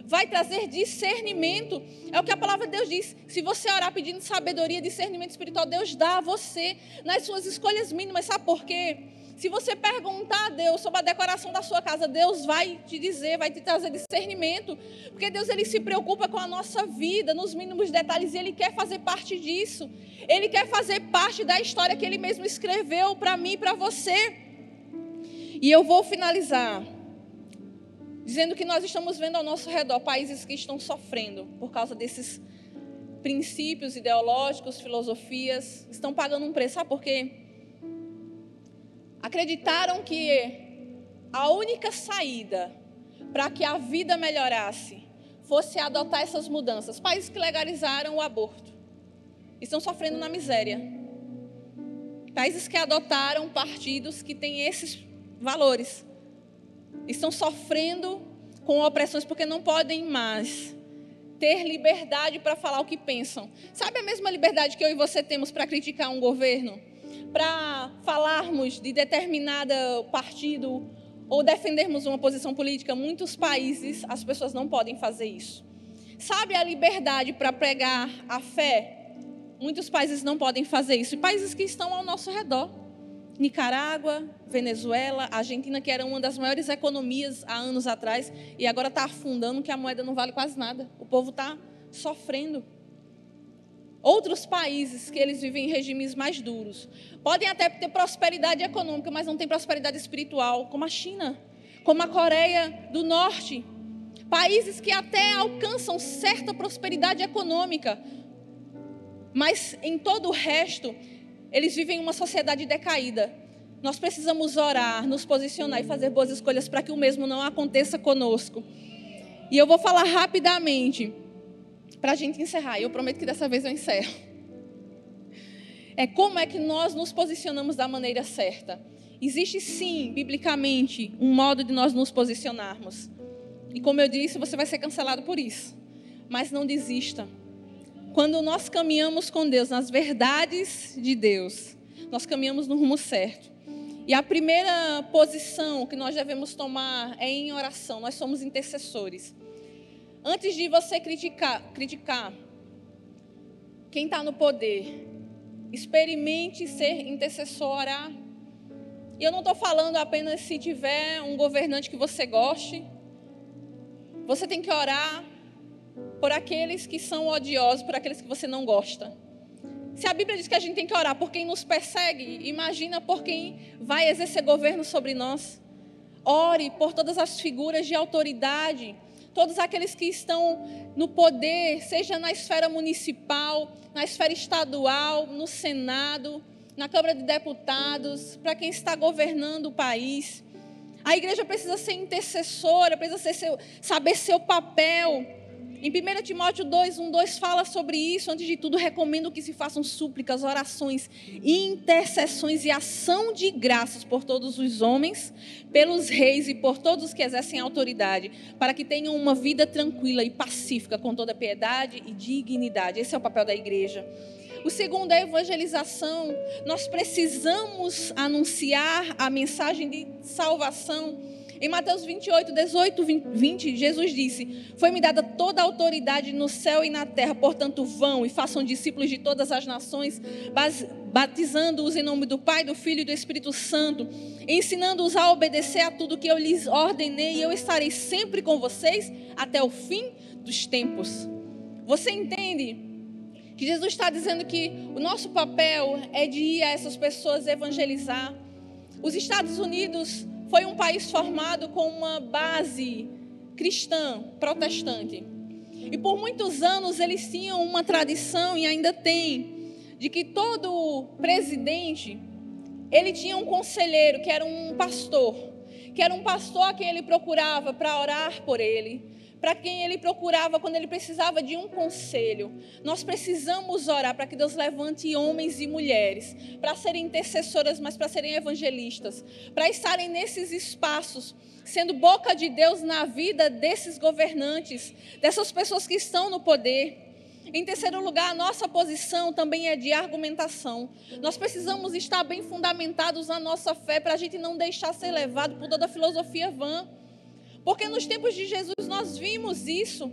vai trazer discernimento. É o que a palavra de Deus diz. Se você orar pedindo sabedoria, discernimento espiritual, Deus dá a você nas suas escolhas mínimas. Sabe por quê? Se você perguntar a Deus sobre a decoração da sua casa, Deus vai te dizer, vai te trazer discernimento, porque Deus ele se preocupa com a nossa vida, nos mínimos detalhes, e ele quer fazer parte disso. Ele quer fazer parte da história que ele mesmo escreveu para mim e para você. E eu vou finalizar dizendo que nós estamos vendo ao nosso redor países que estão sofrendo por causa desses princípios ideológicos, filosofias, estão pagando um preço. Sabe por quê? Acreditaram que a única saída para que a vida melhorasse fosse adotar essas mudanças. Países que legalizaram o aborto estão sofrendo na miséria. Países que adotaram partidos que têm esses valores estão sofrendo com opressões porque não podem mais ter liberdade para falar o que pensam. Sabe a mesma liberdade que eu e você temos para criticar um governo? Para falarmos de determinado partido ou defendermos uma posição política? Muitos países as pessoas não podem fazer isso. Sabe a liberdade para pregar a fé? Muitos países não podem fazer isso. E países que estão ao nosso redor. Nicarágua, Venezuela, Argentina, que era uma das maiores economias há anos atrás, e agora está afundando, que a moeda não vale quase nada. O povo está sofrendo. Outros países que eles vivem em regimes mais duros podem até ter prosperidade econômica, mas não tem prosperidade espiritual, como a China, como a Coreia do Norte. Países que até alcançam certa prosperidade econômica, mas em todo o resto eles vivem uma sociedade decaída. Nós precisamos orar, nos posicionar e fazer boas escolhas para que o mesmo não aconteça conosco. E eu vou falar rapidamente, para a gente encerrar. E eu prometo que dessa vez eu encerro. É como é que nós nos posicionamos da maneira certa. Existe sim, biblicamente, um modo de nós nos posicionarmos. E como eu disse, você vai ser cancelado por isso. mas não desista. Quando nós caminhamos com Deus, nas verdades de Deus, nós caminhamos no rumo certo. E a primeira posição que nós devemos tomar é em oração. Nós somos intercessores. Antes de você criticar, criticar quem está no poder, experimente ser intercessor, orar. E eu não estou falando apenas se tiver um governante que você goste. Você tem que orar por aqueles que são odiosos, por aqueles que você não gosta. Se a Bíblia diz que a gente tem que orar por quem nos persegue, imagina por quem vai exercer governo sobre nós. Ore por todas as figuras de autoridade, todos aqueles que estão no poder, seja na esfera municipal, na esfera estadual, no Senado, na Câmara de Deputados, para quem está governando o país. A igreja precisa ser intercessora, precisa ser seu, saber seu papel em 1 Timóteo 2, 1, 2 fala sobre isso. Antes de tudo, recomendo que se façam súplicas, orações, intercessões e ação de graças por todos os homens, pelos reis e por todos os que exercem autoridade, para que tenham uma vida tranquila e pacífica, com toda piedade e dignidade. Esse é o papel da igreja. O segundo é a evangelização. Nós precisamos anunciar a mensagem de salvação em Mateus 28, 18, 20, Jesus disse: Foi-me dada toda a autoridade no céu e na terra, portanto, vão e façam discípulos de todas as nações, batizando-os em nome do Pai, do Filho e do Espírito Santo, ensinando-os a obedecer a tudo que eu lhes ordenei, e eu estarei sempre com vocês até o fim dos tempos. Você entende? Que Jesus está dizendo que o nosso papel é de ir a essas pessoas evangelizar. Os Estados Unidos foi um país formado com uma base cristã, protestante. E por muitos anos eles tinham uma tradição e ainda tem de que todo presidente ele tinha um conselheiro que era um pastor, que era um pastor a quem ele procurava para orar por ele, para quem ele procurava quando ele precisava de um conselho. Nós precisamos orar para que Deus levante homens e mulheres para serem intercessoras, mas para serem evangelistas, para estarem nesses espaços, sendo boca de Deus na vida desses governantes, dessas pessoas que estão no poder. Em terceiro lugar, a nossa posição também é de argumentação. Nós precisamos estar bem fundamentados na nossa fé para a gente não deixar ser levado por toda a filosofia vã. Porque nos tempos de Jesus nós vimos isso.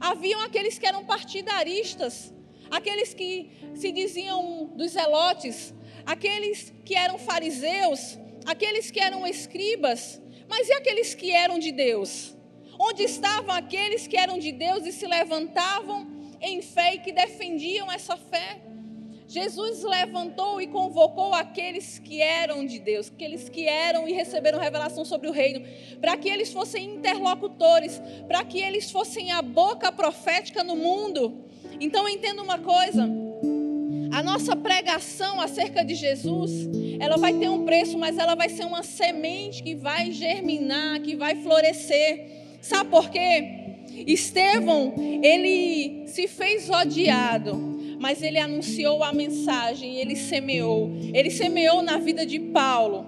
Haviam aqueles que eram partidaristas, aqueles que se diziam dos zelotes, aqueles que eram fariseus, aqueles que eram escribas, mas e aqueles que eram de Deus? Onde estavam aqueles que eram de Deus e se levantavam em fé e que defendiam essa fé? Jesus levantou e convocou aqueles que eram de Deus, aqueles que eram e receberam revelação sobre o reino, para que eles fossem interlocutores, para que eles fossem a boca profética no mundo. Então entenda uma coisa: a nossa pregação acerca de Jesus, ela vai ter um preço, mas ela vai ser uma semente que vai germinar, que vai florescer. Sabe por quê? Estevão, ele se fez odiado mas ele anunciou a mensagem, ele semeou. Ele semeou na vida de Paulo.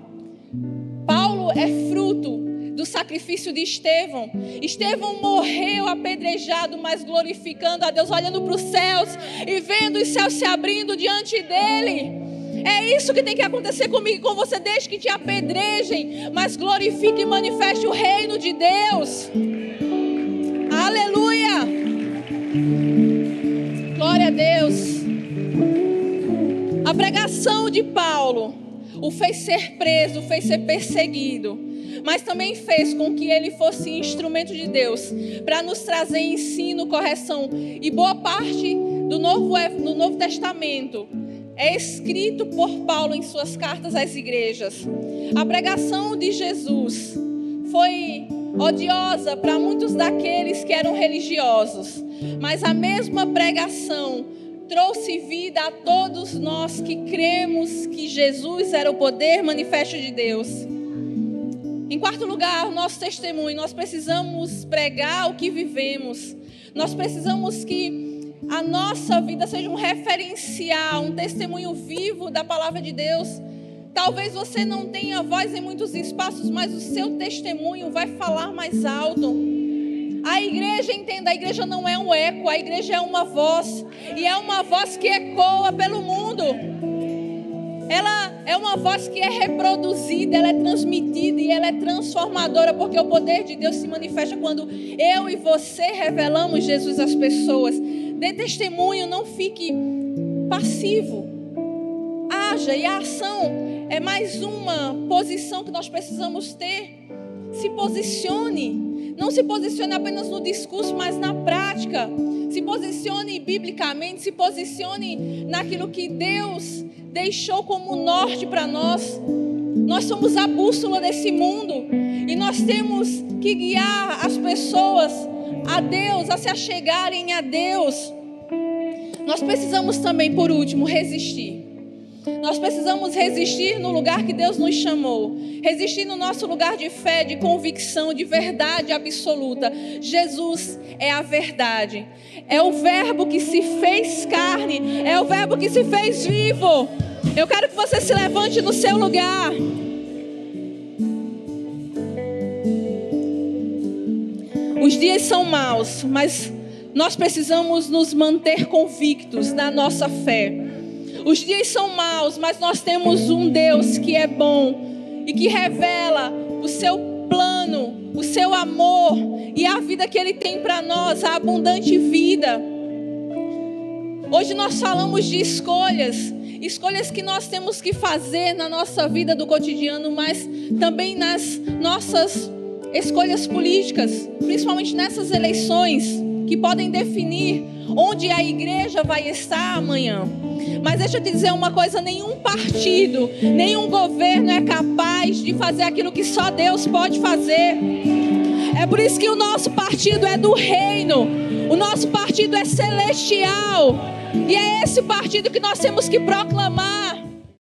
Paulo é fruto do sacrifício de Estevão. Estevão morreu apedrejado, mas glorificando a Deus, olhando para os céus e vendo os céus se abrindo diante dele. É isso que tem que acontecer comigo e com você, desde que te apedrejem, mas glorifique e manifeste o reino de Deus. Aleluia! Deus. A pregação de Paulo o fez ser preso, o fez ser perseguido, mas também fez com que ele fosse instrumento de Deus para nos trazer ensino, correção. E boa parte do Novo, do Novo Testamento é escrito por Paulo em suas cartas às igrejas. A pregação de Jesus foi odiosa para muitos daqueles que eram religiosos, mas a mesma pregação trouxe vida a todos nós que cremos que Jesus era o poder manifesto de Deus. Em quarto lugar, o nosso testemunho. Nós precisamos pregar o que vivemos. Nós precisamos que a nossa vida seja um referencial, um testemunho vivo da palavra de Deus. Talvez você não tenha voz em muitos espaços, mas o seu testemunho vai falar mais alto. A igreja, entenda, a igreja não é um eco, a igreja é uma voz. E é uma voz que ecoa pelo mundo. Ela é uma voz que é reproduzida, ela é transmitida e ela é transformadora, porque o poder de Deus se manifesta quando eu e você revelamos Jesus às pessoas. Dê testemunho, não fique passivo. Haja e a ação é mais uma posição que nós precisamos ter. Se posicione. Não se posicione apenas no discurso, mas na prática. Se posicione biblicamente, se posicione naquilo que Deus deixou como norte para nós. Nós somos a bússola desse mundo e nós temos que guiar as pessoas a Deus, a se achegarem a Deus. Nós precisamos também, por último, resistir. Nós precisamos resistir no lugar que Deus nos chamou. Resistir no nosso lugar de fé, de convicção, de verdade absoluta. Jesus é a verdade. É o Verbo que se fez carne. É o Verbo que se fez vivo. Eu quero que você se levante no seu lugar. Os dias são maus, mas nós precisamos nos manter convictos na nossa fé. Os dias são maus, mas nós temos um Deus que é bom e que revela o seu plano, o seu amor e a vida que Ele tem para nós, a abundante vida. Hoje nós falamos de escolhas escolhas que nós temos que fazer na nossa vida do cotidiano, mas também nas nossas escolhas políticas, principalmente nessas eleições que podem definir onde a igreja vai estar amanhã. Mas deixa eu te dizer uma coisa: nenhum partido, nenhum governo é capaz de fazer aquilo que só Deus pode fazer. É por isso que o nosso partido é do reino, o nosso partido é celestial. E é esse partido que nós temos que proclamar